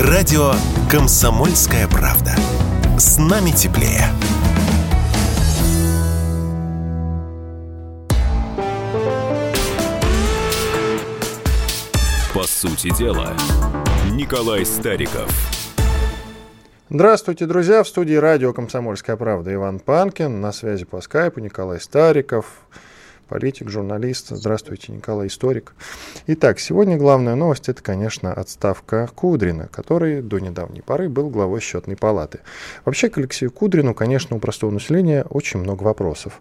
Радио «Комсомольская правда». С нами теплее. По сути дела, Николай Стариков. Здравствуйте, друзья! В студии радио «Комсомольская правда» Иван Панкин. На связи по скайпу Николай Стариков политик, журналист. Здравствуйте, Николай, историк. Итак, сегодня главная новость – это, конечно, отставка Кудрина, который до недавней поры был главой счетной палаты. Вообще к Алексею Кудрину, конечно, у простого населения очень много вопросов.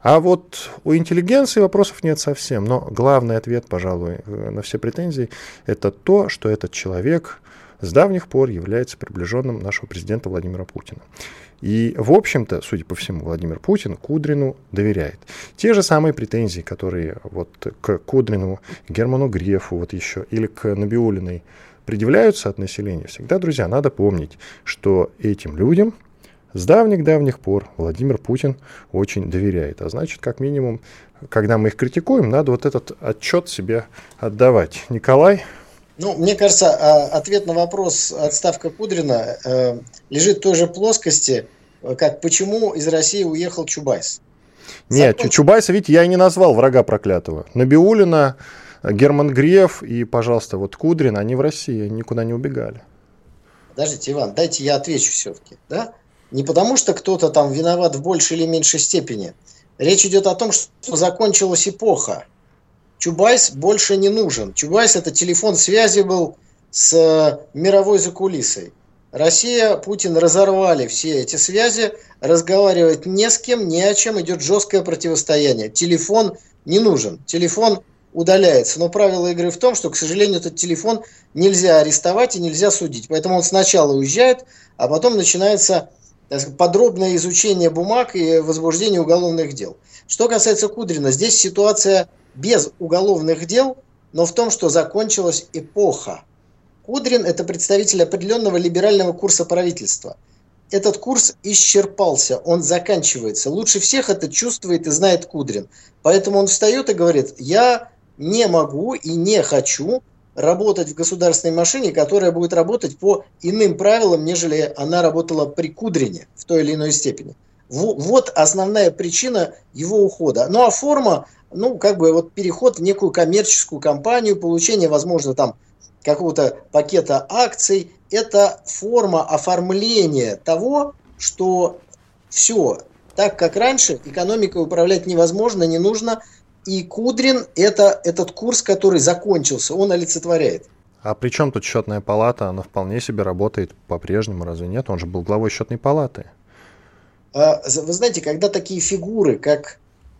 А вот у интеллигенции вопросов нет совсем. Но главный ответ, пожалуй, на все претензии – это то, что этот человек с давних пор является приближенным нашего президента Владимира Путина. И, в общем-то, судя по всему, Владимир Путин Кудрину доверяет. Те же самые претензии, которые вот к Кудрину, Герману Грефу вот еще, или к Набиулиной предъявляются от населения, всегда, друзья, надо помнить, что этим людям с давних-давних пор Владимир Путин очень доверяет. А значит, как минимум, когда мы их критикуем, надо вот этот отчет себе отдавать. Николай? Ну, мне кажется, а, ответ на вопрос отставка Кудрина э, лежит в той же плоскости, как почему из России уехал Чубайс. Нет, Закон... Чубайса, ведь я и не назвал врага проклятого. Набиулина, Герман Греф и, пожалуйста, вот Кудрин, они в России никуда не убегали. Подождите, Иван, дайте я отвечу все-таки. Да? Не потому, что кто-то там виноват в большей или меньшей степени. Речь идет о том, что закончилась эпоха. Чубайс больше не нужен. Чубайс это телефон связи был с э, мировой закулисой. Россия, Путин разорвали все эти связи, разговаривать не с кем, ни о чем, идет жесткое противостояние. Телефон не нужен, телефон удаляется. Но правило игры в том, что, к сожалению, этот телефон нельзя арестовать и нельзя судить. Поэтому он сначала уезжает, а потом начинается подробное изучение бумаг и возбуждение уголовных дел. Что касается Кудрина, здесь ситуация без уголовных дел, но в том, что закончилась эпоха. Кудрин – это представитель определенного либерального курса правительства. Этот курс исчерпался, он заканчивается. Лучше всех это чувствует и знает Кудрин. Поэтому он встает и говорит, я не могу и не хочу работать в государственной машине, которая будет работать по иным правилам, нежели она работала при Кудрине в той или иной степени. Вот основная причина его ухода. Ну а форма ну, как бы вот переход в некую коммерческую компанию, получение, возможно, там какого-то пакета акций, это форма оформления того, что все так, как раньше, экономикой управлять невозможно, не нужно, и Кудрин это этот курс, который закончился, он олицетворяет. А при чем тут счетная палата? Она вполне себе работает по-прежнему, разве нет? Он же был главой счетной палаты. А, вы знаете, когда такие фигуры, как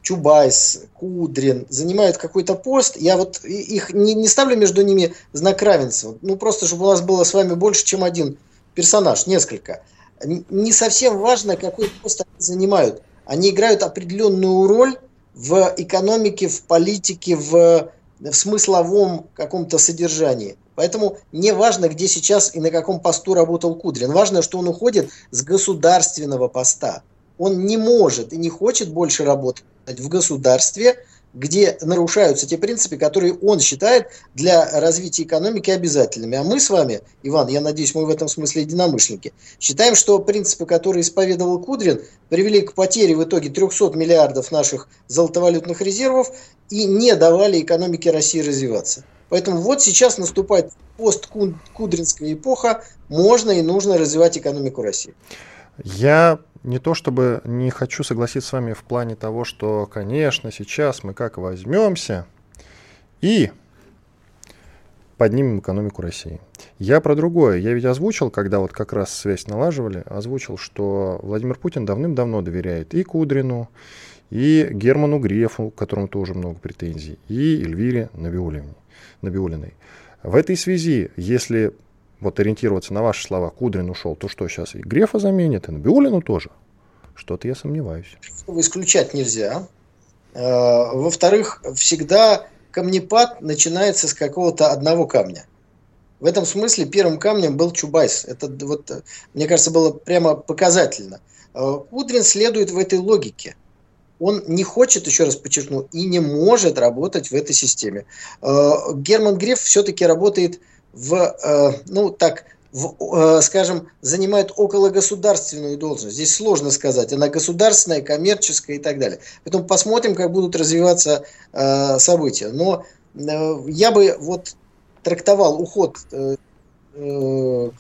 Чубайс, Кудрин занимают какой-то пост, я вот их не, не ставлю между ними знак равенства. Ну, просто, чтобы у нас было с вами больше, чем один персонаж, несколько. Не совсем важно, какой пост они занимают. Они играют определенную роль в экономике, в политике, в, в смысловом каком-то содержании. Поэтому не важно, где сейчас и на каком посту работал Кудрин. Важно, что он уходит с государственного поста. Он не может и не хочет больше работать в государстве, где нарушаются те принципы, которые он считает для развития экономики обязательными. А мы с вами, Иван, я надеюсь, мы в этом смысле единомышленники, считаем, что принципы, которые исповедовал Кудрин, привели к потере в итоге 300 миллиардов наших золотовалютных резервов и не давали экономике России развиваться. Поэтому вот сейчас наступает посткудринская эпоха, можно и нужно развивать экономику России. Я не то чтобы не хочу согласиться с вами в плане того, что, конечно, сейчас мы как возьмемся и поднимем экономику России. Я про другое. Я ведь озвучил, когда вот как раз связь налаживали, озвучил, что Владимир Путин давным-давно доверяет и Кудрину, и Герману Грефу, которому тоже много претензий, и Эльвире. Набиулиной. В этой связи, если вот ориентироваться на ваши слова, Кудрин ушел, то что сейчас и Грефа заменит, и Набиулину тоже? Что-то я сомневаюсь. Исключать нельзя. Э, во-вторых, всегда камнепад начинается с какого-то одного камня. В этом смысле первым камнем был Чубайс. Это вот, мне кажется, было прямо показательно. Э, Кудрин следует в этой логике. Он не хочет, еще раз подчеркну, и не может работать в этой системе. Э, Герман Греф все-таки работает в, ну так, в, э, скажем, занимает около государственную должность. Здесь сложно сказать, она государственная, коммерческая и так далее. Поэтому посмотрим, как будут развиваться э, события. Но э, я бы вот трактовал уход э, э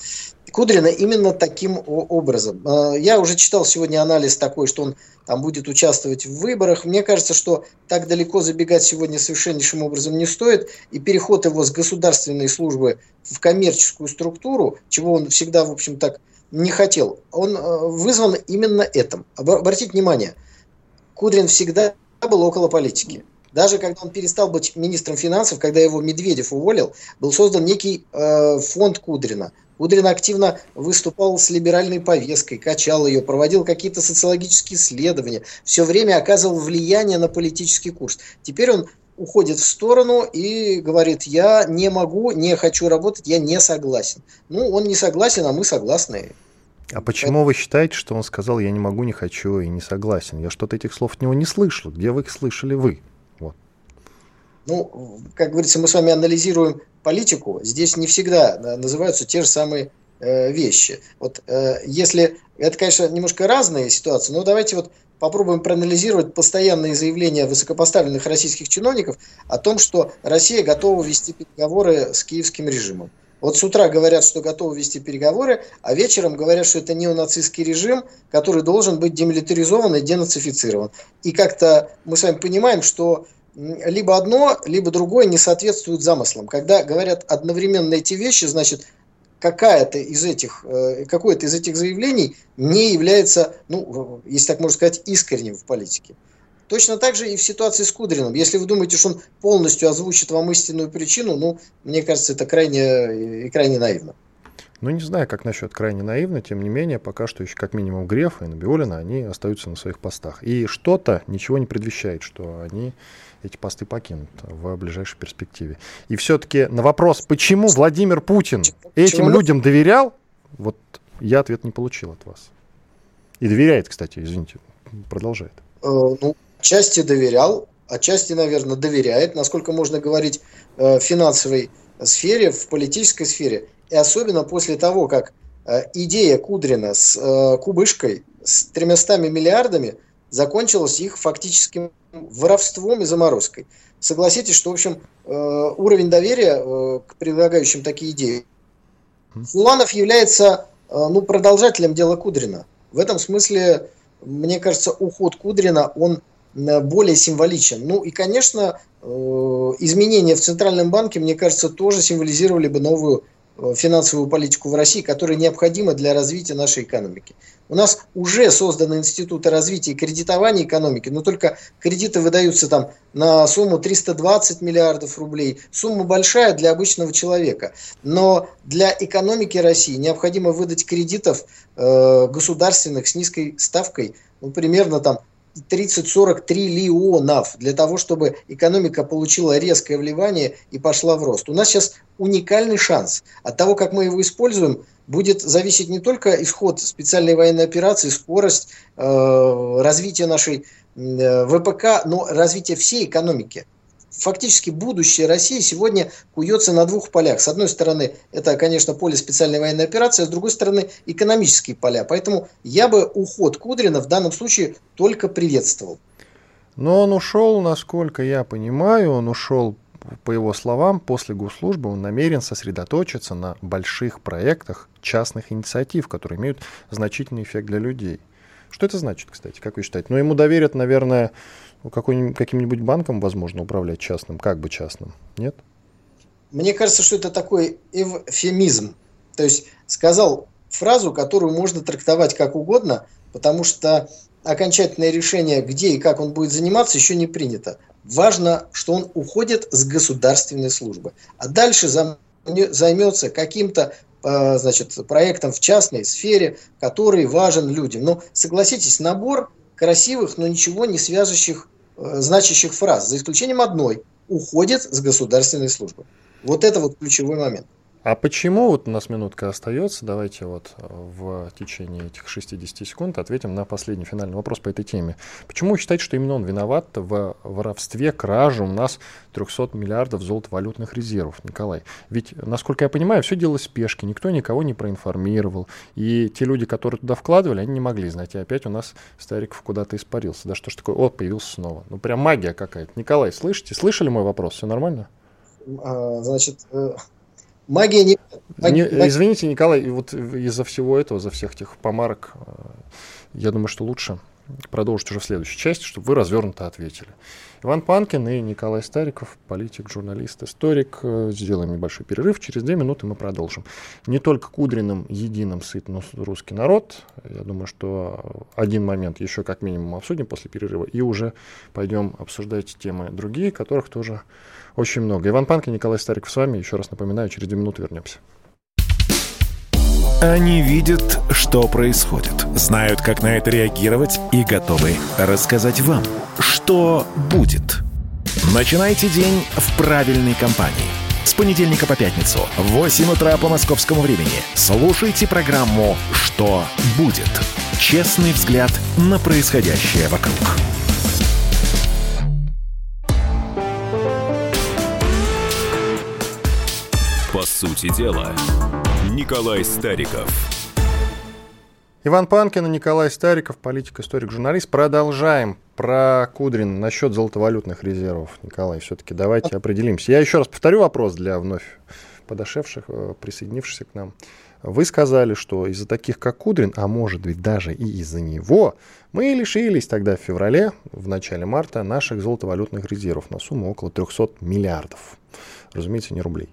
Кудрина именно таким образом. Э, я уже читал сегодня анализ такой, что он там будет участвовать в выборах. Мне кажется, что так далеко забегать сегодня совершеннейшим образом не стоит. И переход его с государственной службы в коммерческую структуру, чего он всегда, в общем, так не хотел, он э, вызван именно этим. Обратите внимание, Кудрин всегда был около политики. Даже когда он перестал быть министром финансов, когда его Медведев уволил, был создан некий э, фонд Кудрина. Кудрин активно выступал с либеральной повесткой, качал ее, проводил какие-то социологические исследования, все время оказывал влияние на политический курс. Теперь он уходит в сторону и говорит, я не могу, не хочу работать, я не согласен. Ну, он не согласен, а мы согласны. А почему вы считаете, что он сказал, я не могу, не хочу и не согласен? Я что-то этих слов от него не слышал. Где вы их слышали вы? Ну, как говорится, мы с вами анализируем политику, здесь не всегда называются те же самые э, вещи. Вот э, если это, конечно, немножко разные ситуации, но давайте вот попробуем проанализировать постоянные заявления высокопоставленных российских чиновников о том, что Россия готова вести переговоры с киевским режимом. Вот с утра говорят, что готовы вести переговоры, а вечером говорят, что это неонацистский режим, который должен быть демилитаризован и денацифицирован. И как-то мы с вами понимаем, что либо одно, либо другое не соответствует замыслам. Когда говорят одновременно эти вещи, значит, какая-то из этих, э, какое-то из этих заявлений не является, ну, если так можно сказать, искренним в политике. Точно так же и в ситуации с Кудриным. Если вы думаете, что он полностью озвучит вам истинную причину, ну, мне кажется, это крайне, и крайне наивно. Ну, не знаю, как насчет крайне наивно, тем не менее, пока что еще как минимум Грефа и Набиулина, они остаются на своих постах. И что-то ничего не предвещает, что они эти посты покинут в ближайшей перспективе. И все-таки на вопрос, почему Владимир Путин этим почему? людям доверял, вот я ответ не получил от вас. И доверяет, кстати, извините, продолжает. Э, ну, части доверял, отчасти, наверное, доверяет, насколько можно говорить э, в финансовой сфере, в политической сфере. И особенно после того, как э, идея Кудрина с кубышкой, с 300 миллиардами закончилась их фактическим воровством и заморозкой. Согласитесь, что, в общем, э, уровень доверия э, к предлагающим такие идеи. Фуланов является э, ну, продолжателем дела Кудрина. В этом смысле, мне кажется, уход Кудрина, он более символичен. Ну и, конечно, изменения в Центральном банке, мне кажется, тоже символизировали бы новую финансовую политику в России, которая необходима для развития нашей экономики. У нас уже созданы институты развития и кредитования экономики, но только кредиты выдаются там на сумму 320 миллиардов рублей. Сумма большая для обычного человека. Но для экономики России необходимо выдать кредитов э, государственных с низкой ставкой, ну, примерно там 30-40 триллионов для того, чтобы экономика получила резкое вливание и пошла в рост. У нас сейчас уникальный шанс. От того, как мы его используем, будет зависеть не только исход специальной военной операции, скорость э, развития нашей э, ВПК, но развитие всей экономики фактически будущее России сегодня куется на двух полях. С одной стороны, это, конечно, поле специальной военной операции, а с другой стороны, экономические поля. Поэтому я бы уход Кудрина в данном случае только приветствовал. Но он ушел, насколько я понимаю, он ушел, по его словам, после госслужбы он намерен сосредоточиться на больших проектах частных инициатив, которые имеют значительный эффект для людей. Что это значит, кстати, как вы считаете? Ну, ему доверят, наверное, каким-нибудь банком, возможно, управлять частным, как бы частным, нет? Мне кажется, что это такой эвфемизм. То есть сказал фразу, которую можно трактовать как угодно, потому что окончательное решение, где и как он будет заниматься, еще не принято. Важно, что он уходит с государственной службы. А дальше займется каким-то э, значит, проектом в частной сфере, который важен людям. Но согласитесь, набор красивых, но ничего не свяжущих, э, значащих фраз, за исключением одной – уходит с государственной службы. Вот это вот ключевой момент. А почему, вот у нас минутка остается, давайте вот в течение этих 60 секунд ответим на последний финальный вопрос по этой теме. Почему вы считаете, что именно он виноват в воровстве, краже у нас 300 миллиардов золотовалютных резервов, Николай? Ведь, насколько я понимаю, все делалось в спешке, никто никого не проинформировал, и те люди, которые туда вкладывали, они не могли знать, и опять у нас Стариков куда-то испарился. Да что ж такое? О, появился снова. Ну, прям магия какая-то. Николай, слышите? Слышали мой вопрос? Все нормально? А, значит, э, Магия не... не извините, Николай, вот из-за всего этого, за всех этих помарок, э, я думаю, что лучше продолжить уже в следующей части, чтобы вы развернуто ответили. Иван Панкин и Николай Стариков, политик, журналист, историк. Э, сделаем небольшой перерыв. Через две минуты мы продолжим. Не только Кудриным единым сыт русский народ. Я думаю, что один момент еще как минимум обсудим после перерыва. И уже пойдем обсуждать темы другие, которых тоже очень много. Иван Панкин, Николай Стариков с вами. Еще раз напоминаю, через две минуты вернемся. Они видят, что происходит, знают, как на это реагировать и готовы рассказать вам, что будет. Начинайте день в правильной компании. С понедельника по пятницу в 8 утра по московскому времени слушайте программу «Что будет?» Честный взгляд на происходящее вокруг. По сути дела, Николай Стариков. Иван Панкин и Николай Стариков, политик, историк, журналист. Продолжаем про Кудрин насчет золотовалютных резервов. Николай, все-таки давайте определимся. Я еще раз повторю вопрос для вновь подошедших, э, присоединившихся к нам. Вы сказали, что из-за таких, как Кудрин, а может быть даже и из-за него, мы лишились тогда в феврале, в начале марта, наших золотовалютных резервов на сумму около 300 миллиардов. Разумеется, не рублей.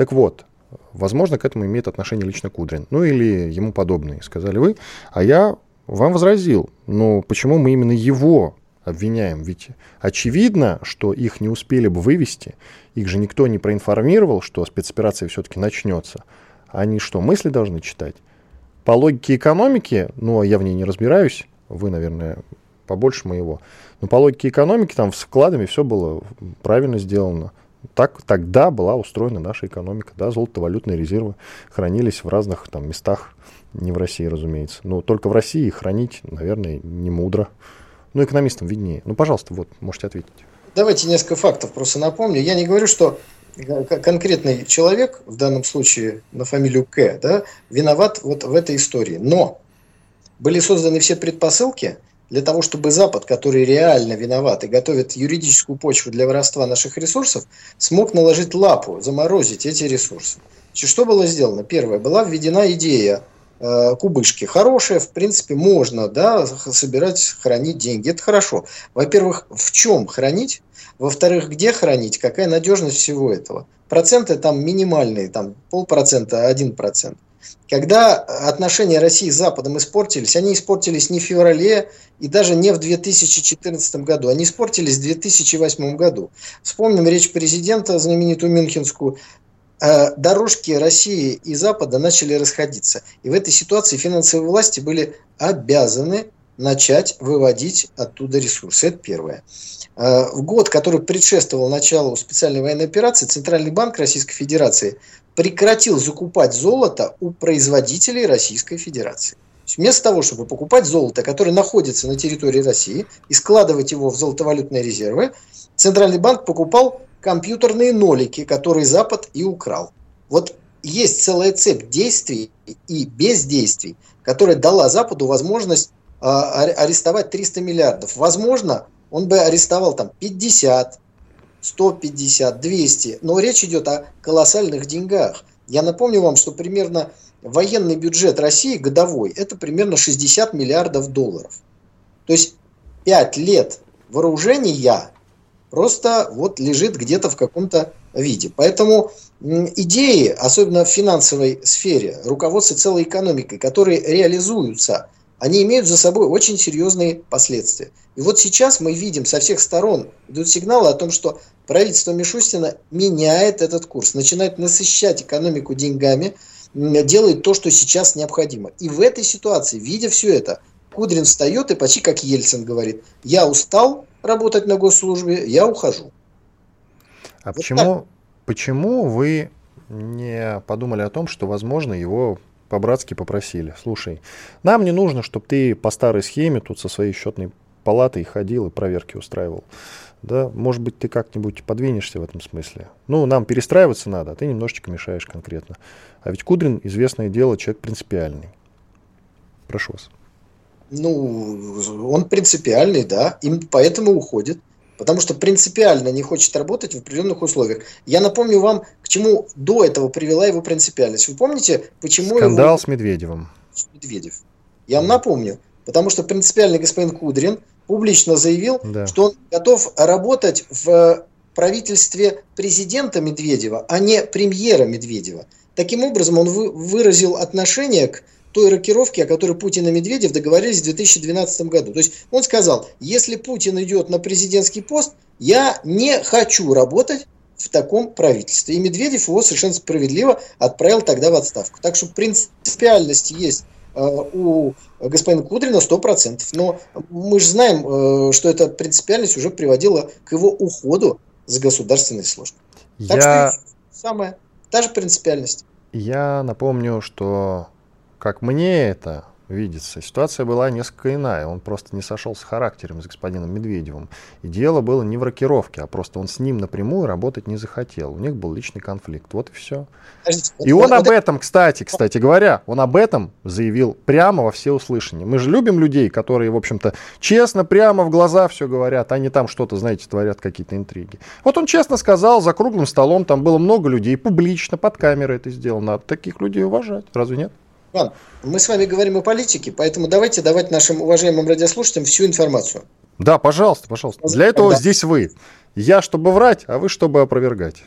Так вот, Возможно, к этому имеет отношение лично Кудрин. Ну или ему подобные, сказали вы. А я вам возразил, ну почему мы именно его обвиняем? Ведь очевидно, что их не успели бы вывести, их же никто не проинформировал, что спецоперация все-таки начнется. Они что, мысли должны читать? По логике экономики, ну, а я в ней не разбираюсь, вы, наверное, побольше моего, но по логике экономики там с вкладами все было правильно сделано. Так тогда была устроена наша экономика. Да, золотовалютные резервы хранились в разных там, местах, не в России, разумеется. Но только в России хранить, наверное, не мудро. Ну, экономистам виднее. Ну, пожалуйста, вот, можете ответить. Давайте несколько фактов просто напомню. Я не говорю, что конкретный человек, в данном случае на фамилию К, да, виноват вот в этой истории. Но были созданы все предпосылки – для того, чтобы Запад, который реально виноват и готовит юридическую почву для воровства наших ресурсов, смог наложить лапу, заморозить эти ресурсы. Значит, что было сделано? Первое, была введена идея э, кубышки. Хорошая, в принципе, можно да, собирать, хранить деньги. Это хорошо. Во-первых, в чем хранить? Во-вторых, где хранить? Какая надежность всего этого? Проценты там минимальные, там полпроцента, один процент. Когда отношения России с Западом испортились, они испортились не в феврале и даже не в 2014 году, они испортились в 2008 году. Вспомним речь президента, знаменитую Мюнхенскую, э, дорожки России и Запада начали расходиться. И в этой ситуации финансовые власти были обязаны начать выводить оттуда ресурсы. Это первое. Э, в год, который предшествовал началу специальной военной операции, Центральный банк Российской Федерации прекратил закупать золото у производителей Российской Федерации. Вместо того, чтобы покупать золото, которое находится на территории России, и складывать его в золотовалютные резервы, Центральный банк покупал компьютерные нолики, которые Запад и украл. Вот есть целая цепь действий и бездействий, которая дала Западу возможность арестовать 300 миллиардов. Возможно, он бы арестовал там 50, 150, 200, но речь идет о колоссальных деньгах. Я напомню вам, что примерно военный бюджет России годовой – это примерно 60 миллиардов долларов. То есть 5 лет вооружения просто вот лежит где-то в каком-то виде. Поэтому идеи, особенно в финансовой сфере, руководство целой экономикой, которые реализуются – они имеют за собой очень серьезные последствия. И вот сейчас мы видим со всех сторон идут сигналы о том, что правительство Мишустина меняет этот курс, начинает насыщать экономику деньгами, делает то, что сейчас необходимо. И в этой ситуации, видя все это, Кудрин встает и почти как Ельцин говорит, я устал работать на госслужбе, я ухожу. А вот почему, почему вы не подумали о том, что, возможно, его по-братски попросили. Слушай, нам не нужно, чтобы ты по старой схеме тут со своей счетной палатой ходил и проверки устраивал. Да, может быть, ты как-нибудь подвинешься в этом смысле. Ну, нам перестраиваться надо, а ты немножечко мешаешь конкретно. А ведь Кудрин, известное дело, человек принципиальный. Прошу вас. Ну, он принципиальный, да, им поэтому уходит потому что принципиально не хочет работать в определенных условиях. Я напомню вам, к чему до этого привела его принципиальность. Вы помните, почему Скандал его... с Медведевым. Медведев. Я вам напомню, потому что принципиальный господин Кудрин публично заявил, да. что он готов работать в правительстве президента Медведева, а не премьера Медведева. Таким образом, он выразил отношение к той рокировки, о которой Путин и Медведев договорились в 2012 году. То есть он сказал, если Путин идет на президентский пост, я не хочу работать в таком правительстве. И Медведев его совершенно справедливо отправил тогда в отставку. Так что принципиальность есть э, у господина Кудрина 100%. Но мы же знаем, э, что эта принципиальность уже приводила к его уходу за государственной службой. Так Я... что самое, та же принципиальность. Я напомню, что как мне это видится, ситуация была несколько иная. Он просто не сошел с характером с господином Медведевым. И дело было не в рокировке, а просто он с ним напрямую работать не захотел. У них был личный конфликт. Вот и все. И он об этом, кстати, кстати говоря, он об этом заявил прямо во все услышания. Мы же любим людей, которые, в общем-то, честно, прямо в глаза все говорят, а не там что-то, знаете, творят какие-то интриги. Вот он честно сказал, за круглым столом там было много людей, публично, под камерой это сделано. Надо таких людей уважать. Разве нет? Иван, мы с вами говорим о политике, поэтому давайте давать нашим уважаемым радиослушателям всю информацию. Да, пожалуйста, пожалуйста. Для этого да. здесь вы. Я, чтобы врать, а вы, чтобы опровергать.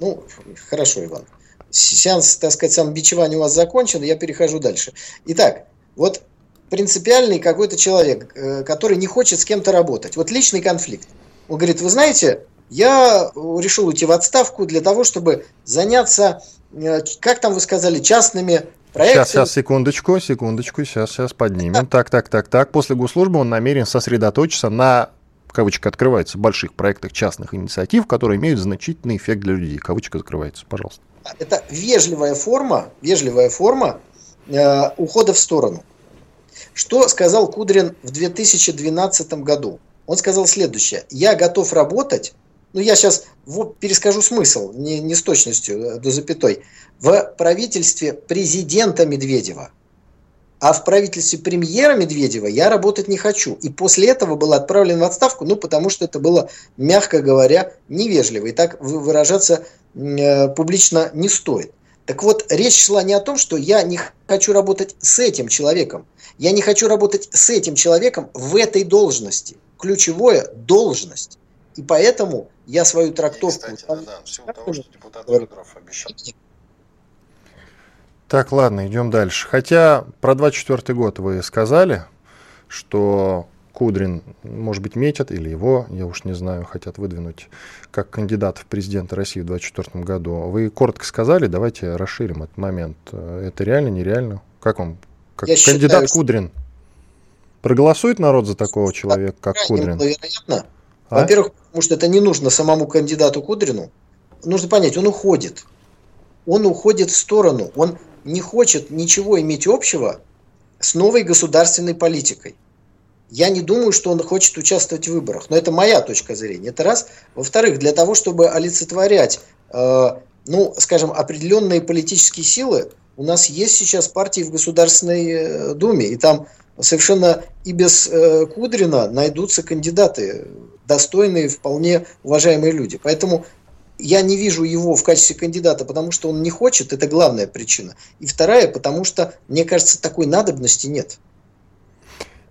Ну, хорошо, Иван. Сеанс, так сказать, самобичевания у вас закончен, я перехожу дальше. Итак, вот принципиальный какой-то человек, э, который не хочет с кем-то работать. Вот личный конфликт. Он говорит, вы знаете, я решил уйти в отставку для того, чтобы заняться, э, как там вы сказали, частными Проект... Сейчас, сейчас, секундочку, секундочку, сейчас, сейчас поднимем. Так, так, так, так. После госслужбы он намерен сосредоточиться на кавычка открывается, больших проектах частных инициатив, которые имеют значительный эффект для людей. Кавычка закрывается, пожалуйста. Это вежливая форма, вежливая форма э, ухода в сторону. Что сказал Кудрин в 2012 году? Он сказал следующее. Я готов работать ну я сейчас вот перескажу смысл, не, не с точностью э, до запятой, в правительстве президента Медведева. А в правительстве премьера Медведева я работать не хочу. И после этого был отправлен в отставку, ну, потому что это было, мягко говоря, невежливо. И так выражаться э, публично не стоит. Так вот, речь шла не о том, что я не хочу работать с этим человеком. Я не хочу работать с этим человеком в этой должности. Ключевое – должность. И поэтому я свою трактовку... И, кстати, там, да, всего того, что депутат Федоров обещал. Так, ладно, идем дальше. Хотя про 24 год вы сказали, что Кудрин, может быть, метят, или его, я уж не знаю, хотят выдвинуть как кандидат в президенты России в 2024 году. Вы коротко сказали, давайте расширим этот момент. Это реально, нереально? Как вам, как я кандидат считаю, Кудрин? Проголосует народ за такого человека, как Кудрин? Вероятно, а? Во-первых, потому что это не нужно самому кандидату Кудрину. Нужно понять, он уходит. Он уходит в сторону. Он не хочет ничего иметь общего с новой государственной политикой. Я не думаю, что он хочет участвовать в выборах. Но это моя точка зрения. Это раз. Во-вторых, для того, чтобы олицетворять, э, ну, скажем, определенные политические силы, у нас есть сейчас партии в Государственной э, Думе. И там совершенно и без э, Кудрина найдутся кандидаты достойные, вполне уважаемые люди. Поэтому я не вижу его в качестве кандидата, потому что он не хочет, это главная причина. И вторая, потому что, мне кажется, такой надобности нет.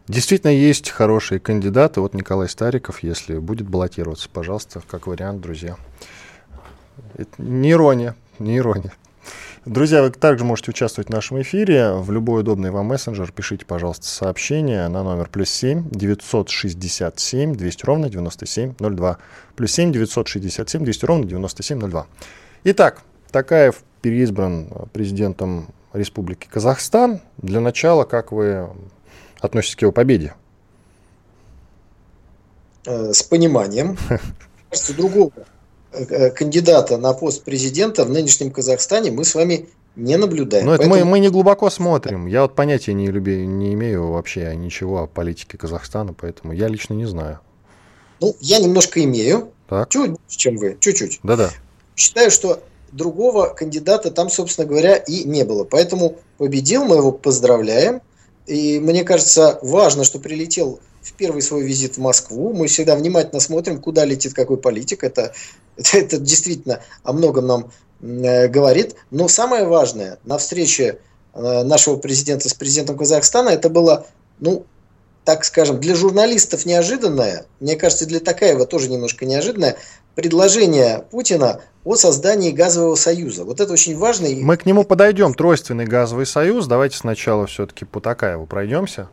Действительно, есть хорошие кандидаты. Вот Николай Стариков, если будет баллотироваться, пожалуйста, как вариант, друзья. Это не ирония, не ирония. Друзья, вы также можете участвовать в нашем эфире. В любой удобный вам мессенджер пишите, пожалуйста, сообщение на номер плюс 7 967 200 ровно 9702. Плюс 7 967 200 ровно 9702. Итак, Такаев переизбран президентом Республики Казахстан. Для начала, как вы относитесь к его победе? Э, с пониманием. Кажется, другого кандидата на пост президента в нынешнем Казахстане мы с вами не наблюдаем. Но Поэтому... мы, мы не глубоко смотрим. Я вот понятия не, люби, не имею вообще ничего о политике Казахстана, поэтому я лично не знаю. Ну, я немножко имею. Так. Чуть больше, чем вы. Чуть-чуть. Да-да. Считаю, что другого кандидата там, собственно говоря, и не было. Поэтому победил, мы его поздравляем. И мне кажется, важно, что прилетел в первый свой визит в Москву. Мы всегда внимательно смотрим, куда летит какой политик. Это, это, это действительно о многом нам э, говорит. Но самое важное, на встрече э, нашего президента с президентом Казахстана, это было, ну, так скажем, для журналистов неожиданное, мне кажется, для Такаева тоже немножко неожиданное, предложение Путина о создании газового союза. Вот это очень важно. Мы к нему подойдем, тройственный газовый союз. Давайте сначала все-таки по Такаеву пройдемся.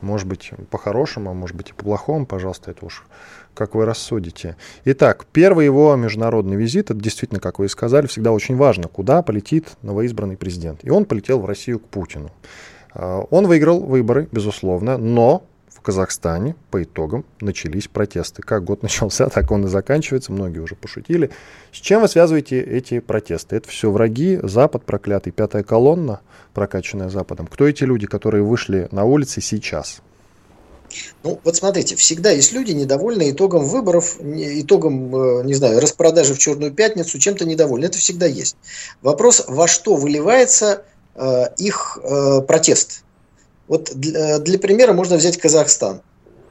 Может быть, по-хорошему, а может быть и по-плохому, пожалуйста, это уж как вы рассудите. Итак, первый его международный визит, это действительно, как вы и сказали, всегда очень важно, куда полетит новоизбранный президент. И он полетел в Россию к Путину. А, он выиграл выборы, безусловно, но в Казахстане по итогам начались протесты. Как год начался, так он и заканчивается. Многие уже пошутили. С чем вы связываете эти протесты? Это все враги, Запад проклятый, пятая колонна, прокачанная Западом. Кто эти люди, которые вышли на улицы сейчас? Ну, вот смотрите, всегда есть люди, недовольны итогом выборов, итогом, э, не знаю, распродажи в Черную пятницу, чем-то недовольны. Это всегда есть. Вопрос, во что выливается Э, их э, протест. Вот для, для примера можно взять Казахстан.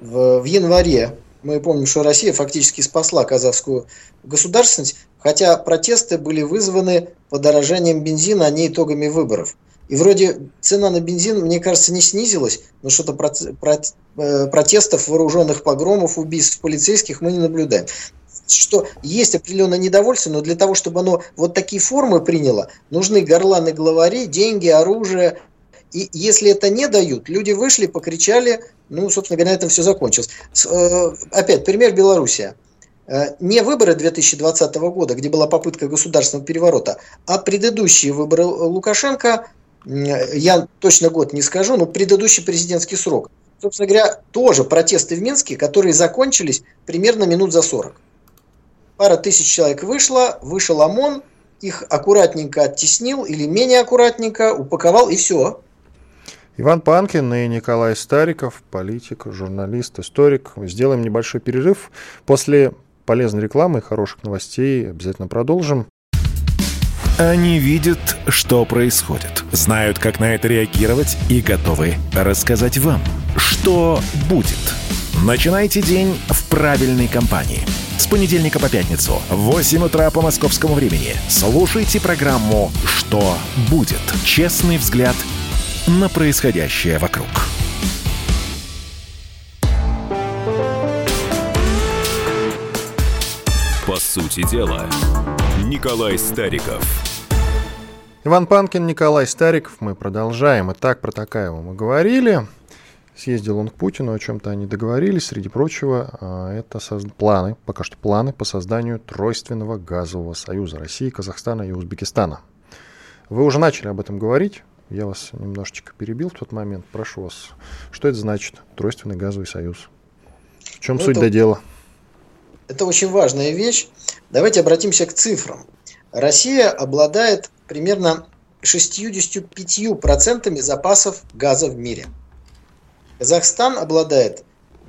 В, в январе мы помним, что Россия фактически спасла казахскую государственность, хотя протесты были вызваны подорожанием бензина, а не итогами выборов. И вроде цена на бензин, мне кажется, не снизилась, но что-то э, протестов, вооруженных погромов, убийств полицейских мы не наблюдаем что есть определенное недовольство, но для того, чтобы оно вот такие формы приняло, нужны горланы главари, деньги, оружие. И если это не дают, люди вышли, покричали, ну, собственно говоря, на этом все закончилось. Э, опять, пример Белоруссия. Э, не выборы 2020 года, где была попытка государственного переворота, а предыдущие выборы Лукашенко, я точно год не скажу, но предыдущий президентский срок. Собственно говоря, тоже протесты в Минске, которые закончились примерно минут за 40 пара тысяч человек вышло, вышел ОМОН, их аккуратненько оттеснил или менее аккуратненько упаковал и все. Иван Панкин и Николай Стариков, политик, журналист, историк. Сделаем небольшой перерыв. После полезной рекламы и хороших новостей обязательно продолжим. Они видят, что происходит, знают, как на это реагировать и готовы рассказать вам, что будет. Начинайте день в правильной компании – с понедельника по пятницу в 8 утра по московскому времени слушайте программу «Что будет?» Честный взгляд на происходящее вокруг. По сути дела, Николай Стариков. Иван Панкин, Николай Стариков. Мы продолжаем. Итак, про Такаева мы говорили. Съездил он к Путину, о чем-то они договорились. Среди прочего, а, это планы, пока что планы по созданию тройственного газового союза России, Казахстана и Узбекистана. Вы уже начали об этом говорить. Я вас немножечко перебил в тот момент. Прошу вас, что это значит, тройственный газовый союз? В чем ну, суть это, до дела? Это очень важная вещь. Давайте обратимся к цифрам. Россия обладает примерно 65% запасов газа в мире – Казахстан обладает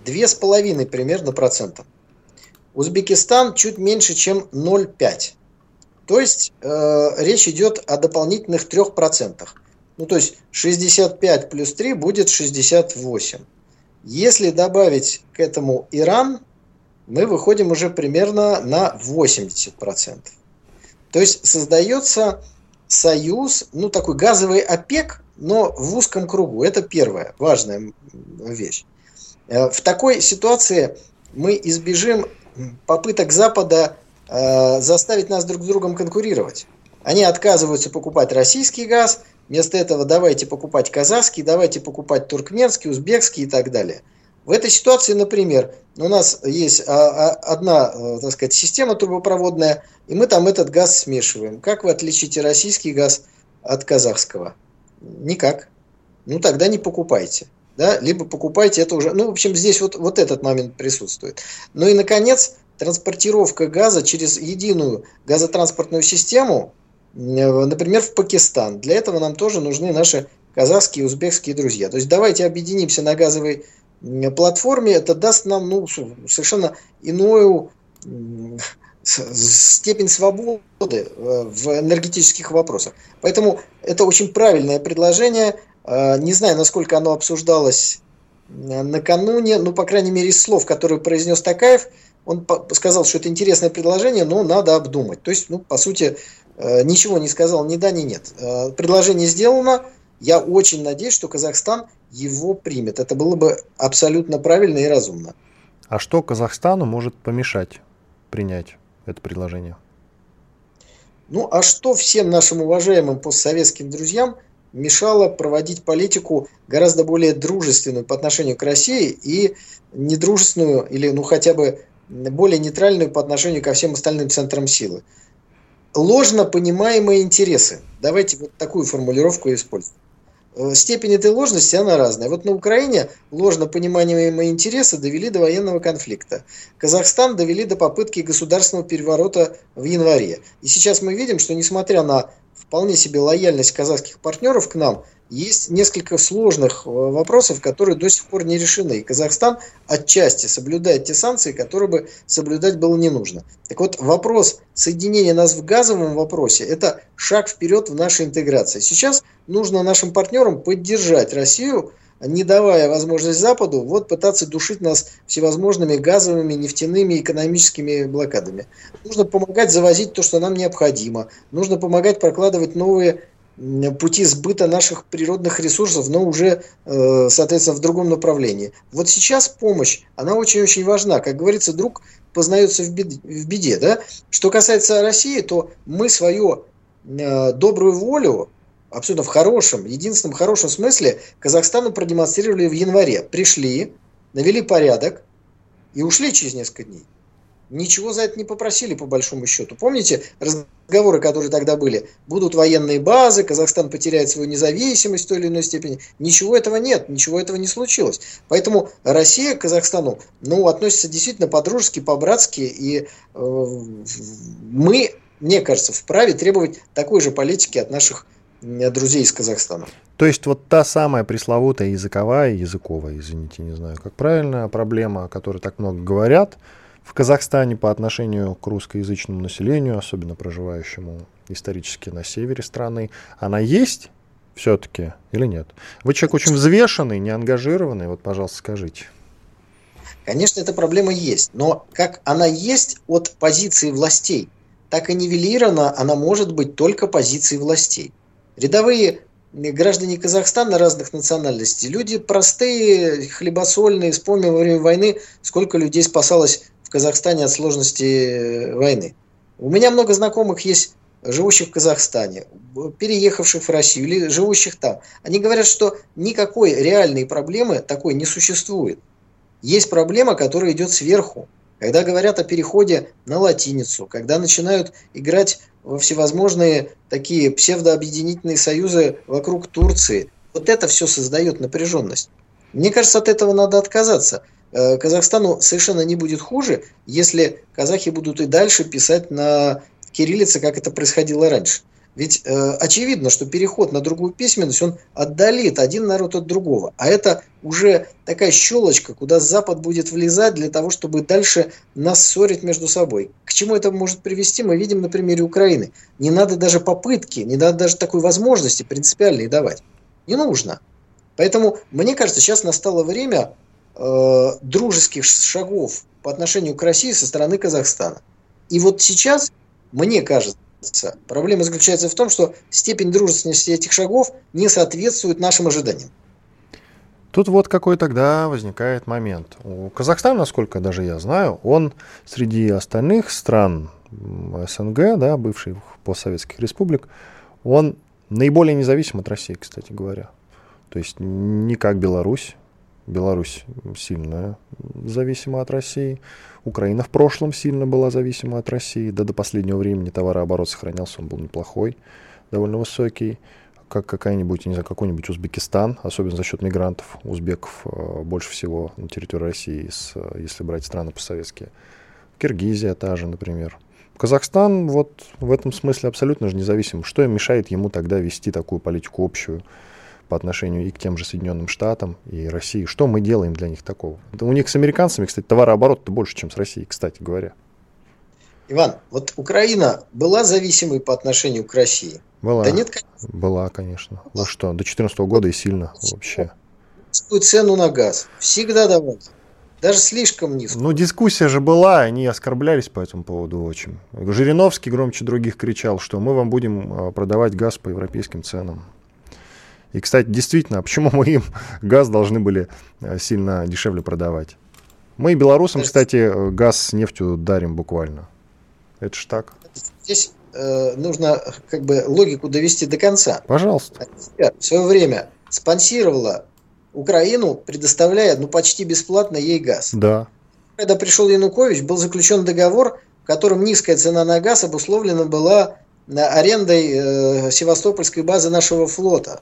2,5 примерно процента. Узбекистан чуть меньше, чем 0,5. То есть э, речь идет о дополнительных 3%. Ну, то есть 65 плюс 3 будет 68. Если добавить к этому Иран, мы выходим уже примерно на 80%. То есть создается союз, ну такой газовый ОПЕК, но в узком кругу. Это первая важная вещь. Э, в такой ситуации мы избежим попыток Запада э, заставить нас друг с другом конкурировать. Они отказываются покупать российский газ, вместо этого давайте покупать казахский, давайте покупать туркменский, узбекский и так далее. В этой ситуации, например, у нас есть а, а, одна, э, так сказать, система трубопроводная, и мы там этот газ смешиваем. Как вы отличите российский газ от казахского? Никак. Ну тогда не покупайте. Да? Либо покупайте это уже. Ну, в общем, здесь вот, вот этот момент присутствует. Ну и, наконец, транспортировка газа через единую газотранспортную систему, например, в Пакистан. Для этого нам тоже нужны наши казахские и узбекские друзья. То есть давайте объединимся на газовой платформе, это даст нам ну, совершенно иную степень свободы э, в энергетических вопросах. Поэтому это очень правильное предложение. Э, не знаю, насколько оно обсуждалось э, накануне, ну, по крайней мере, из слов, которые произнес Такаев, он сказал, что это интересное предложение, но надо обдумать. То есть, ну, по сути, ничего не сказал ни да, ни нет. Предложение сделано. Я очень надеюсь, что Казахстан его примет. Это было бы абсолютно правильно и разумно. А что Казахстану может помешать принять это предложение? Ну, а что всем нашим уважаемым постсоветским друзьям мешало проводить политику гораздо более дружественную по отношению к России и недружественную или, ну, хотя бы более нейтральную по отношению ко всем остальным центрам силы? Ложно понимаемые интересы. Давайте вот такую формулировку используем. Э, степень этой ложности, она разная. Вот на Украине ложно понимаемые интересы довели до военного конфликта. Казахстан довели до попытки государственного переворота в январе. И сейчас мы видим, что несмотря на вполне себе лояльность казахских партнеров к нам, есть несколько сложных э, вопросов, которые до сих пор не решены. И Казахстан отчасти соблюдает те санкции, которые бы соблюдать было не нужно. Так вот, вопрос соединения нас в газовом вопросе – это шаг вперед в нашей интеграции. Сейчас нужно нашим партнерам поддержать Россию – не давая возможность Западу вот пытаться душить нас всевозможными газовыми, нефтяными, экономическими блокадами. Нужно помогать завозить то, что нам необходимо. Нужно помогать прокладывать новые пути сбыта наших природных ресурсов, но уже, э, соответственно, в другом направлении. Вот сейчас помощь, она очень-очень важна. Как говорится, друг познается в беде. В беде да? Что касается России, то мы свою э, добрую волю абсолютно в хорошем, единственном хорошем смысле Казахстану продемонстрировали в январе. Пришли, навели порядок и ушли через несколько дней. Ничего за это не попросили, по большому счету. Помните разговоры, которые тогда были? Будут военные базы, Казахстан потеряет свою независимость в той или иной степени. Ничего этого нет, ничего этого не случилось. Поэтому Россия к Казахстану ну, относится действительно по-дружески, по-братски. И э, мы, мне кажется, вправе требовать такой же политики от наших друзей из Казахстана. То есть вот та самая пресловутая языковая, языковая, извините, не знаю, как правильно, проблема, о которой так много говорят в Казахстане по отношению к русскоязычному населению, особенно проживающему исторически на севере страны, она есть все-таки или нет? Вы человек очень взвешенный, не ангажированный, вот, пожалуйста, скажите. Конечно, эта проблема есть, но как она есть от позиции властей, так и нивелирована она может быть только позицией властей. Рядовые граждане Казахстана разных национальностей, люди простые, хлебосольные, вспомним во время войны, сколько людей спасалось в Казахстане от сложности э, войны. У меня много знакомых есть, живущих в Казахстане, переехавших в Россию или живущих там. Они говорят, что никакой реальной проблемы такой не существует. Есть проблема, которая идет сверху. Когда говорят о переходе на латиницу, когда начинают играть во всевозможные такие псевдообъединительные союзы вокруг Турции, вот это все создает напряженность. Мне кажется, от этого надо отказаться. Э, Казахстану совершенно не будет хуже, если казахи будут и дальше писать на кириллице, как это происходило раньше. Ведь э, очевидно, что переход на другую письменность, он отдалит один народ от другого. А это уже такая щелочка, куда Запад будет влезать для того, чтобы дальше нас ссорить между собой. К чему это может привести, мы видим на примере Украины. Не надо даже попытки, не надо даже такой возможности принципиальной давать. Не нужно. Поэтому, мне кажется, сейчас настало время э, дружеских шагов по отношению к России со стороны Казахстана. И вот сейчас, мне кажется, Проблема заключается в том, что степень дружественности этих шагов не соответствует нашим ожиданиям. Тут вот какой тогда возникает момент. У Казахстана, насколько даже я знаю, он среди остальных стран СНГ, да, бывших постсоветских республик, он наиболее независим от России, кстати говоря. То есть не как Беларусь. Беларусь сильно зависима от России. Украина в прошлом сильно была зависима от России. Да до последнего времени товарооборот сохранялся, он был неплохой, довольно высокий. Как какая-нибудь, не знаю, какой-нибудь Узбекистан, особенно за счет мигрантов, узбеков э, больше всего на территории России, с, если брать страны постсоветские. Киргизия та же, например. Казахстан вот в этом смысле абсолютно же независим. Что им мешает ему тогда вести такую политику общую по отношению и к тем же Соединенным Штатам, и России? Что мы делаем для них такого? У них с американцами, кстати, товарооборот-то больше, чем с Россией, кстати говоря. Иван, вот Украина была зависимой по отношению к России? Была. Да нет, конечно. Была, конечно. Ну что, до 2014 года и сильно вообще. Цену на газ всегда давали. Даже слишком низко. Ну, дискуссия же была, они оскорблялись по этому поводу очень. Жириновский громче других кричал, что мы вам будем а, продавать газ по европейским ценам. И, кстати, действительно, а почему мы им газ должны были а, сильно дешевле продавать? Мы белорусам, кстати, газ с нефтью дарим буквально. Это ж так. Здесь э, нужно как бы логику довести до конца. Пожалуйста. В свое время спонсировала Украину, предоставляя ну, почти бесплатно ей газ. Да. Когда пришел Янукович, был заключен договор, в котором низкая цена на газ обусловлена была арендой э, севастопольской базы нашего флота.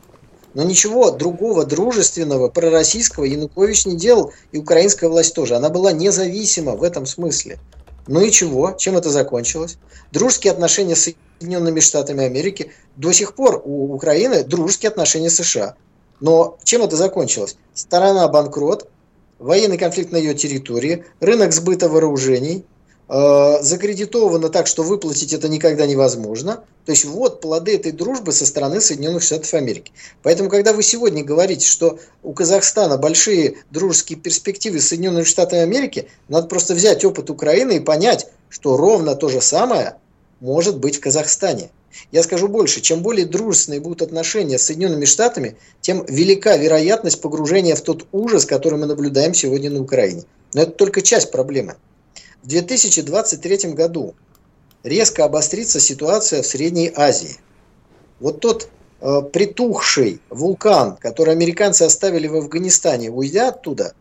Но ничего другого дружественного, пророссийского Янукович не делал, и украинская власть тоже. Она была независима в этом смысле. Ну и чего? Чем это закончилось? Дружеские отношения с Соединенными Штатами Америки до сих пор у Украины дружеские отношения с США. Но чем это закончилось? Сторона банкрот, военный конфликт на ее территории, рынок сбыта вооружений, закредитовано так, что выплатить это никогда невозможно. То есть вот плоды этой дружбы со стороны Соединенных Штатов Америки. Поэтому, когда вы сегодня говорите, что у Казахстана большие дружеские перспективы с Соединенными Штатами Америки, надо просто взять опыт Украины и понять, что ровно то же самое может быть в Казахстане. Я скажу больше, чем более дружественные будут отношения с Соединенными Штатами, тем велика вероятность погружения в тот ужас, который мы наблюдаем сегодня на Украине. Но это только часть проблемы. В 2023 году резко обострится ситуация в Средней Азии. Вот тот э, притухший вулкан, который американцы оставили в Афганистане, уйдя оттуда,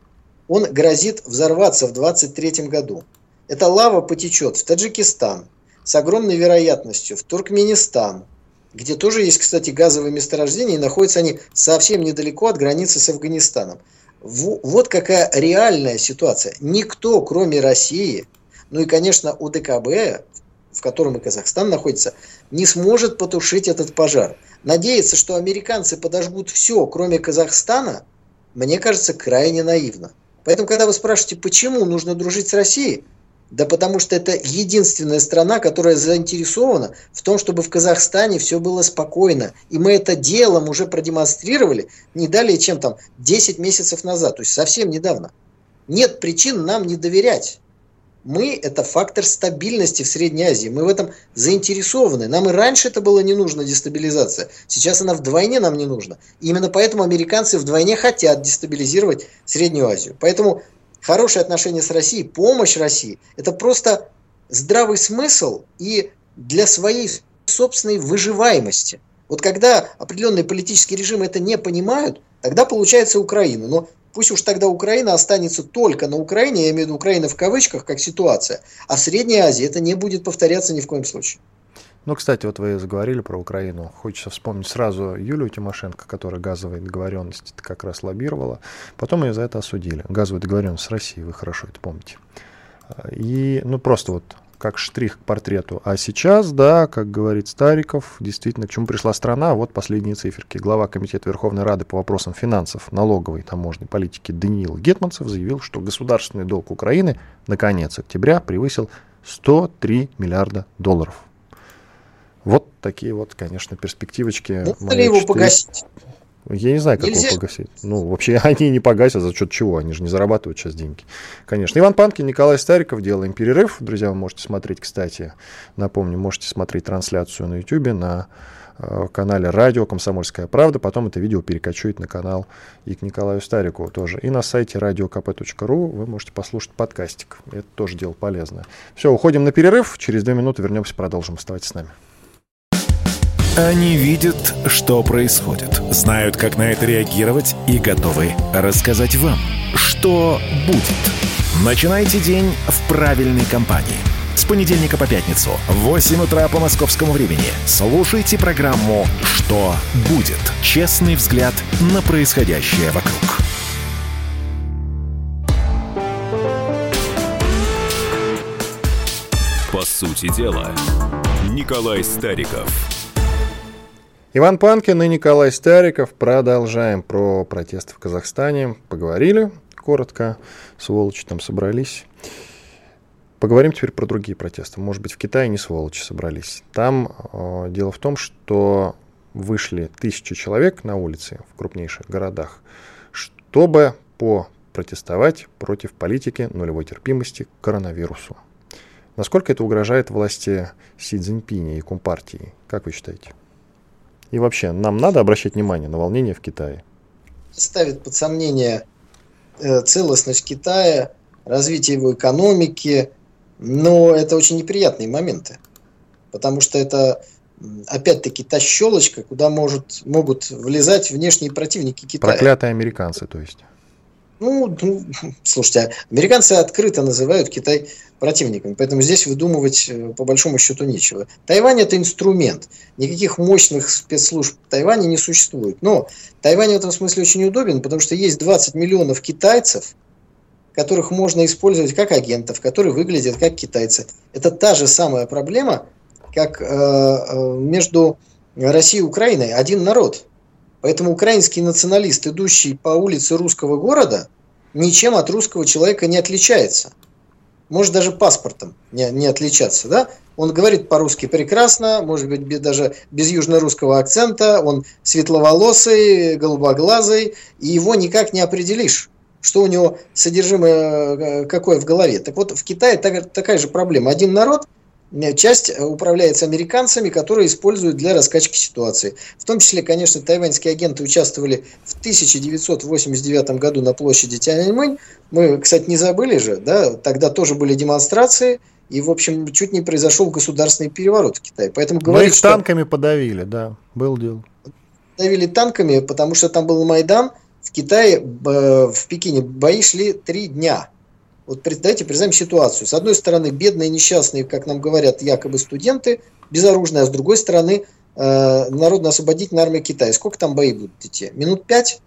он грозит взорваться в 2023 году. Эта лава потечет в Таджикистан, с огромной вероятностью в Туркменистан, где тоже есть, кстати, газовые месторождения, и находятся они совсем недалеко от границы с Афганистаном. Вот какая реальная ситуация. Никто, кроме России, ну и, конечно, УДКБ, в котором и Казахстан находится, не сможет потушить этот пожар. Надеяться, что американцы подожгут все, кроме Казахстана, мне кажется, крайне наивно. Поэтому, когда вы спрашиваете, почему нужно дружить с Россией, да потому что это единственная страна, которая заинтересована в том, чтобы в Казахстане все было спокойно. И мы это делом уже продемонстрировали не далее, чем там 10 месяцев назад, то есть совсем недавно. Нет причин нам не доверять. Мы – это фактор стабильности в Средней Азии. Мы в этом заинтересованы. Нам и раньше это было не нужно, дестабилизация. Сейчас она вдвойне нам не нужна. И именно поэтому американцы вдвойне хотят дестабилизировать Среднюю Азию. Поэтому хорошие отношения с Россией, помощь России, это просто здравый смысл и для своей собственной выживаемости. Вот когда определенные политические режимы это не понимают, тогда получается Украина. Но пусть уж тогда Украина останется только на Украине, я имею в виду Украина в кавычках, как ситуация, а в Средней Азии это не будет повторяться ни в коем случае. Ну, кстати, вот вы заговорили про Украину. Хочется вспомнить сразу Юлию Тимошенко, которая газовые договоренности как раз лоббировала. Потом ее за это осудили. Газовую договоренность с Россией, вы хорошо это помните. И, ну, просто вот как штрих к портрету. А сейчас, да, как говорит Стариков, действительно, к чему пришла страна, вот последние циферки. Глава Комитета Верховной Рады по вопросам финансов, налоговой, таможенной политики Даниил Гетманцев заявил, что государственный долг Украины на конец октября превысил 103 миллиарда долларов. Такие вот, конечно, перспективочки. Можно ли его погасить? Я не знаю, как Нельзя. его погасить. Ну, вообще, они не погасят, за счет чего? Они же не зарабатывают сейчас деньги. Конечно. Иван Панкин, Николай Стариков. Делаем перерыв. Друзья, вы можете смотреть, кстати, напомню, можете смотреть трансляцию на YouTube, на э, канале радио «Комсомольская правда». Потом это видео перекочует на канал и к Николаю Старикову тоже. И на сайте radiokp.ru вы можете послушать подкастик. Это тоже дело полезное. Все, уходим на перерыв. Через две минуты вернемся, продолжим. Оставайтесь с нами. Они видят, что происходит, знают, как на это реагировать и готовы рассказать вам, что будет. Начинайте день в правильной компании. С понедельника по пятницу в 8 утра по московскому времени слушайте программу «Что будет?» Честный взгляд на происходящее вокруг. сути дела, Николай Стариков. Иван Панкин и Николай Стариков. Продолжаем про протесты в Казахстане. Поговорили коротко, сволочи там собрались. Поговорим теперь про другие протесты. Может быть, в Китае не сволочи собрались. Там э, дело в том, что вышли тысячи человек на улицы в крупнейших городах, чтобы попротестовать против политики нулевой терпимости к коронавирусу. Насколько это угрожает власти Си Цзиньпиня и Компартии? Как вы считаете? И вообще, нам надо обращать внимание на волнение в Китае? Ставит под сомнение э, целостность Китая, развитие его экономики, но это очень неприятные моменты, потому что это опять-таки та щелочка, куда может, могут влезать внешние противники Китая. Проклятые американцы, то есть. Ну, ну, слушайте, американцы открыто называют Китай противником, поэтому здесь выдумывать э, по большому счету нечего. Тайвань это инструмент, никаких мощных спецслужб в Тайване не существует. Но Тайвань в этом смысле очень удобен, потому что есть 20 миллионов китайцев, которых можно использовать как агентов, которые выглядят как китайцы. Это та же самая проблема, как э, э между Россией и Украиной. Один народ – Поэтому украинский националист, идущий по улице русского города, ничем от русского человека не отличается. Может даже паспортом не, не отличаться. Да? Он говорит по-русски прекрасно, может быть без, даже без южно-русского акцента, он светловолосый, голубоглазый, и его никак не определишь что у него содержимое э, какое в голове. Так вот, в Китае такая же проблема. Один народ – часть э, управляется американцами, которые используют для раскачки ситуации. В том числе, конечно, тайваньские агенты участвовали в 1989 году на площади Тяньаньмэнь. Мы, кстати, не забыли же, да, тогда тоже были демонстрации, и, в общем, чуть не произошел государственный переворот в Китае. Поэтому говорить, Мы их что... танками подавили, да, был дел. Подавили танками, потому что там был Майдан, в Китае, в Пекине бои шли три дня – вот давайте представим ситуацию. С одной стороны, бедные, несчастные, как нам говорят, якобы студенты, безоружные, а с другой стороны, э, Народно-освободительная армия Китая. Сколько там бои будут идти? Минут пять?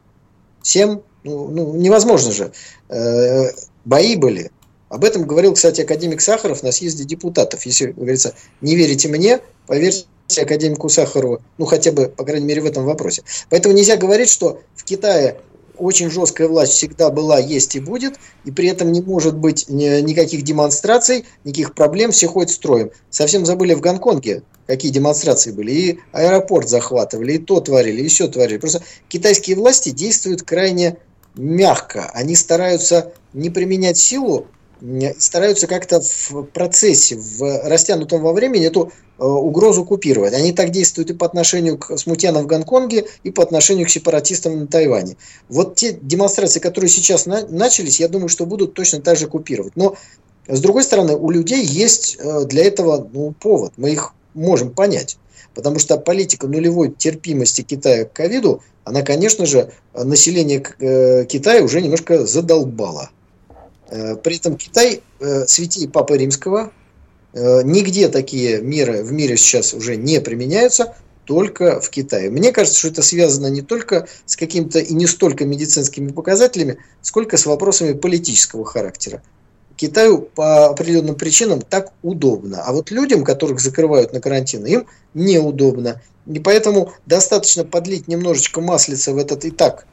Семь? Ну, ну, невозможно же. Э, бои были. Об этом говорил, кстати, академик Сахаров на съезде депутатов. Если, говорится, не верите мне, поверьте академику Сахарову, ну хотя бы, по крайней мере, в этом вопросе. Поэтому нельзя говорить, что в Китае очень жесткая власть всегда была, есть и будет, и при этом не может быть никаких демонстраций, никаких проблем, все ходят строем. Совсем забыли в Гонконге, какие демонстрации были. И аэропорт захватывали, и то творили, и все творили. Просто китайские власти действуют крайне мягко. Они стараются не применять силу, стараются как-то в процессе, в растянутом во времени эту э, угрозу купировать. Они так действуют и по отношению к смутьянам в Гонконге, и по отношению к сепаратистам на Тайване. Вот те демонстрации, которые сейчас на, начались, я думаю, что будут точно так же купировать. Но, с другой стороны, у людей есть э, для этого ну, повод. Мы их можем понять. Потому что политика нулевой терпимости Китая к ковиду, она, конечно же, население э, Китая уже немножко задолбала. Э, при этом Китай э, святей Папы Римского, э, нигде такие меры в мире сейчас уже не применяются, только в Китае. Мне кажется, что это связано не только с какими-то и не столько медицинскими показателями, сколько с вопросами политического характера. Китаю по определенным причинам так удобно. А вот людям, которых закрывают на карантин, им неудобно. И поэтому достаточно подлить немножечко маслица в этот и так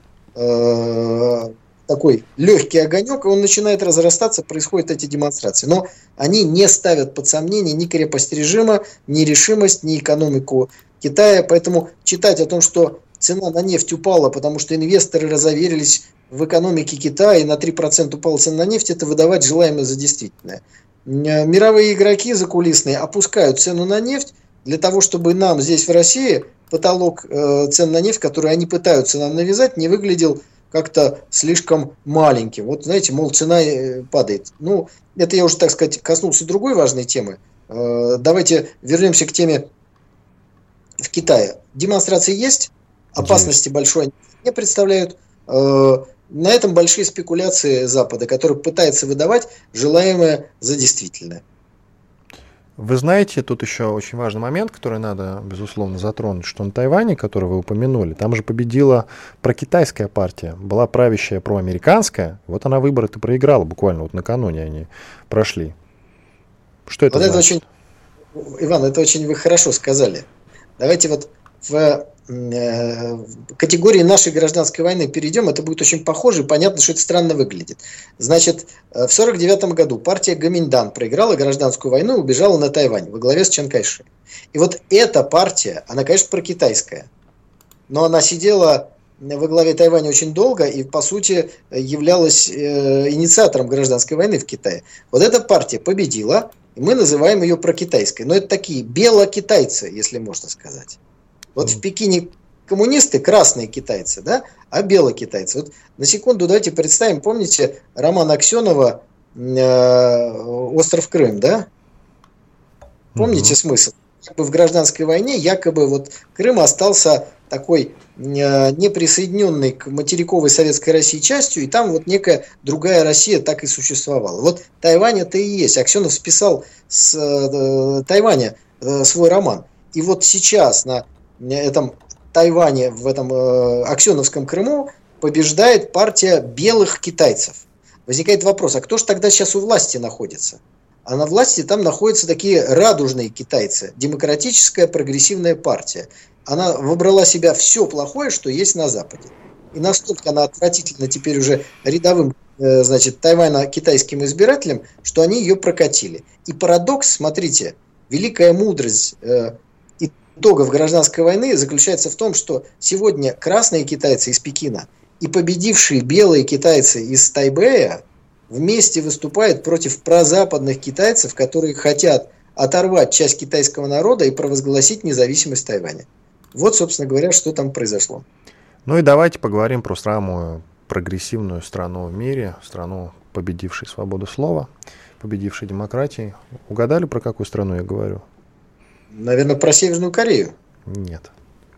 такой легкий огонек, и он начинает разрастаться, происходят эти демонстрации. Но они не ставят под сомнение ни крепость режима, ни решимость, ни экономику Китая. Поэтому читать о том, что цена на нефть упала, потому что инвесторы разоверились в экономике Китая, и на 3% упала цена на нефть, это выдавать желаемое за действительное. Мировые игроки закулисные опускают цену на нефть для того, чтобы нам здесь в России потолок э, цен на нефть, который они пытаются нам навязать, не выглядел как-то слишком маленьким. Вот, знаете, мол, цена э, падает. Ну, это я уже, так сказать, коснулся другой важной темы. Э, давайте вернемся к теме в Китае. Демонстрации есть, опасности большой не представляют. Э, на этом большие спекуляции Запада, который пытается выдавать желаемое за действительное. Вы знаете, тут еще очень важный момент, который надо, безусловно, затронуть, что на Тайване, который вы упомянули, там же победила прокитайская партия, была правящая проамериканская, вот она выборы-то проиграла, буквально вот накануне они прошли. Что это вот значит? это очень Иван, это очень вы хорошо сказали. Давайте вот в категории нашей гражданской войны перейдем, это будет очень похоже, и понятно, что это странно выглядит. Значит, э, в 1949 году партия Гаминдан проиграла гражданскую войну и убежала на Тайвань во главе с Чанкайши. И вот эта партия, она, конечно, прокитайская, но она сидела во главе Тайваня очень долго и, по сути, являлась э, инициатором гражданской войны в Китае. Вот эта партия победила, и мы называем ее прокитайской. Но это такие белокитайцы, если можно сказать. Вот в Пекине коммунисты красные китайцы, да, а белые китайцы. Вот на секунду давайте представим, помните роман Аксенова э, «Остров Крым», да? Помните угу. смысл? Как бы в гражданской войне якобы вот Крым остался такой э, неприсоединенной к материковой советской России частью, и там вот некая другая Россия так и существовала. Вот Тайвань это и есть. Аксенов списал с э, Тайваня э, свой роман. И вот сейчас на этом Тайване, в этом э, Аксеновском Крыму побеждает партия белых китайцев. Возникает вопрос, а кто же тогда сейчас у власти находится? А на власти там находятся такие радужные китайцы, демократическая прогрессивная партия. Она выбрала себя все плохое, что есть на Западе. И настолько она отвратительна теперь уже рядовым э, значит, тайвано-китайским избирателям, что они ее прокатили. И парадокс, смотрите, великая мудрость э, итогов гражданской войны заключается в том, что сегодня красные китайцы из Пекина и победившие белые китайцы из Тайбэя вместе выступают против прозападных китайцев, которые хотят оторвать часть китайского народа и провозгласить независимость Тайваня. Вот, собственно говоря, что там произошло. Ну и давайте поговорим про самую прогрессивную страну в мире, страну, победившей свободу слова, победившей демократии. Угадали, про какую страну я говорю? Наверное, про Северную Корею. Нет,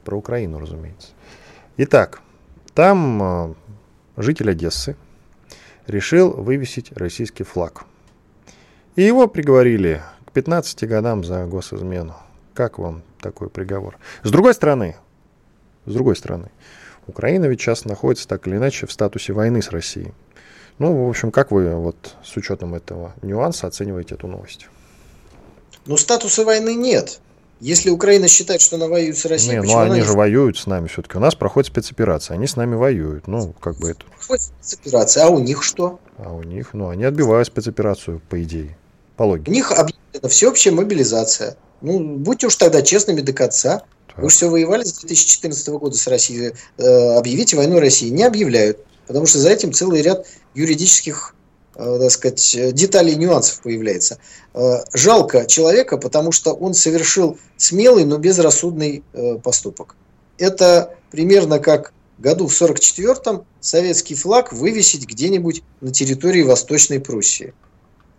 про Украину, разумеется. Итак, там э, житель Одессы решил вывесить российский флаг. И его приговорили к 15 годам за госизмену. Как вам такой приговор? С другой стороны, с другой стороны, Украина ведь сейчас находится так или иначе в статусе войны с Россией. Ну, в общем, как вы вот с учетом этого нюанса оцениваете эту новость? Ну, статуса войны нет. Если Украина считает, что она воюет с Россией, не, ну они же воюют с нами все-таки. У нас проходит спецоперация, они с нами воюют. Ну, как бы это. Проходит спецоперация, а у них что? А у них, ну, они отбивают спецоперацию, по идее. По логике. У них объявлена всеобщая мобилизация. Ну, будьте уж тогда честными до конца. Так. Вы все воевали с 2014 года с Россией. Э, объявите войну России. Не объявляют. Потому что за этим целый ряд юридических так сказать, деталей нюансов появляется. Э, жалко человека, потому что он совершил смелый, но безрассудный э, поступок. Это примерно как году в 44-м советский флаг вывесить где-нибудь на территории Восточной Пруссии.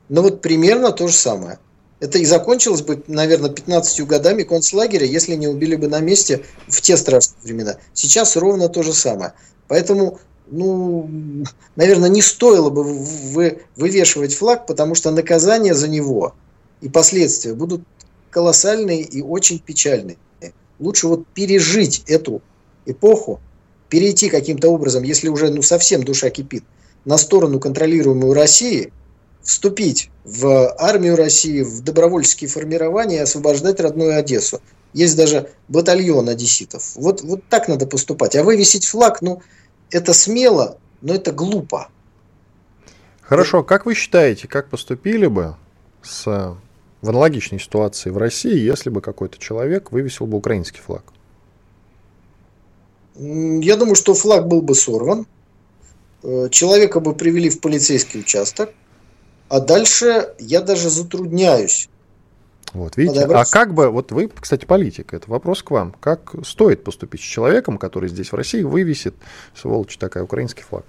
Но вот примерно то же самое. Это и закончилось бы, наверное, 15 годами концлагеря, если не убили бы на месте в те страшные времена. Сейчас ровно то же самое. Поэтому ну, наверное, не стоило бы вы, вывешивать флаг, потому что наказание за него и последствия будут колоссальные и очень печальные. Лучше вот пережить эту эпоху, перейти каким-то образом, если уже ну, совсем душа кипит, на сторону контролируемую России, вступить в армию России, в добровольческие формирования и освобождать родную Одессу. Есть даже батальон одесситов. Вот, вот так надо поступать. А вывесить флаг, ну, это смело, но это глупо. Хорошо, как вы считаете, как поступили бы с, в аналогичной ситуации в России, если бы какой-то человек вывесил бы украинский флаг? Я думаю, что флаг был бы сорван, э, человека бы привели в полицейский участок, а дальше я даже затрудняюсь вот, видите? А как бы, вот вы, кстати, политик, это вопрос к вам. Как стоит поступить с человеком, который здесь в России вывесит, сволочь такая, украинский флаг?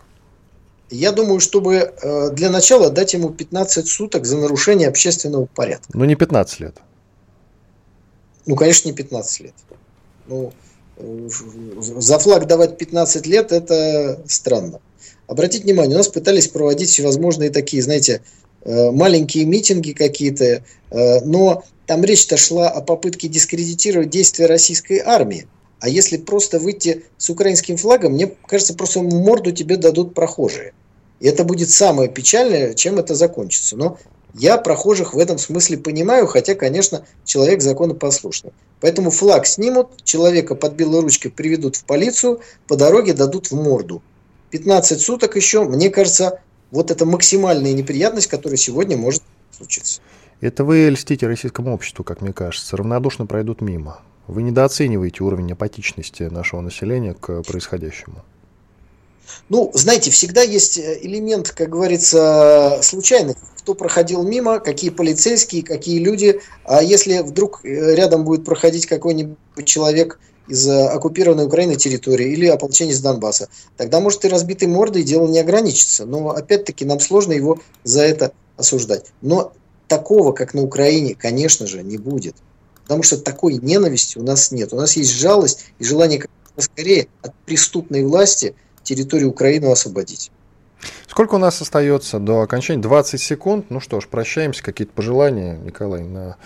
Я думаю, чтобы э, для начала дать ему 15 суток за нарушение общественного порядка. Ну, не 15 лет. Ну, конечно, не 15 лет. Ну, за флаг давать 15 лет – это странно. Обратите внимание, у нас пытались проводить всевозможные такие, знаете, Э, маленькие митинги какие-то, э, но там речь-то шла о попытке дискредитировать действия российской армии. А если просто выйти с украинским флагом, мне кажется, просто морду тебе дадут прохожие. И это будет самое печальное, чем это закончится. Но Я прохожих в этом смысле понимаю, хотя, конечно, человек законопослушный. Поэтому флаг снимут, человека под белой ручкой приведут в полицию, по дороге дадут в морду. 15 суток еще, мне кажется, вот это максимальная неприятность, которая сегодня может случиться. Это вы льстите российскому обществу, как мне кажется, равнодушно пройдут мимо. Вы недооцениваете уровень апатичности нашего населения к происходящему. Ну, знаете, всегда есть э, элемент, как говорится, случайных. Кто проходил мимо, какие полицейские, какие люди. А если вдруг э, рядом будет проходить какой-нибудь человек из э, оккупированной Украины территории или ополченец Донбасса, тогда может и разбитой мордой дело не ограничится. Но опять-таки нам сложно его за это осуждать. Но такого, как на Украине, конечно же, не будет. Потому что такой ненависти у нас нет. У нас есть жалость и желание скорее от преступной власти – территорию Украины освободить. Сколько у нас остается до окончания? 20 секунд. Ну что ж, прощаемся. Какие-то пожелания, Николай, на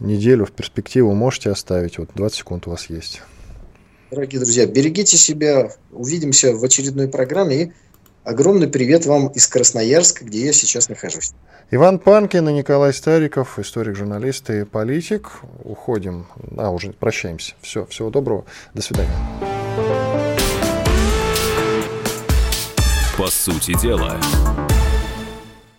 неделю в перспективу можете оставить? Вот 20 секунд у вас есть. Дорогие друзья, берегите себя. Увидимся в очередной программе. И огромный привет вам из Красноярска, где я сейчас нахожусь. Иван Панкин и Николай Стариков, историк, журналист и политик. Уходим. А, уже прощаемся. Все, всего доброго. До свидания. По сути дела.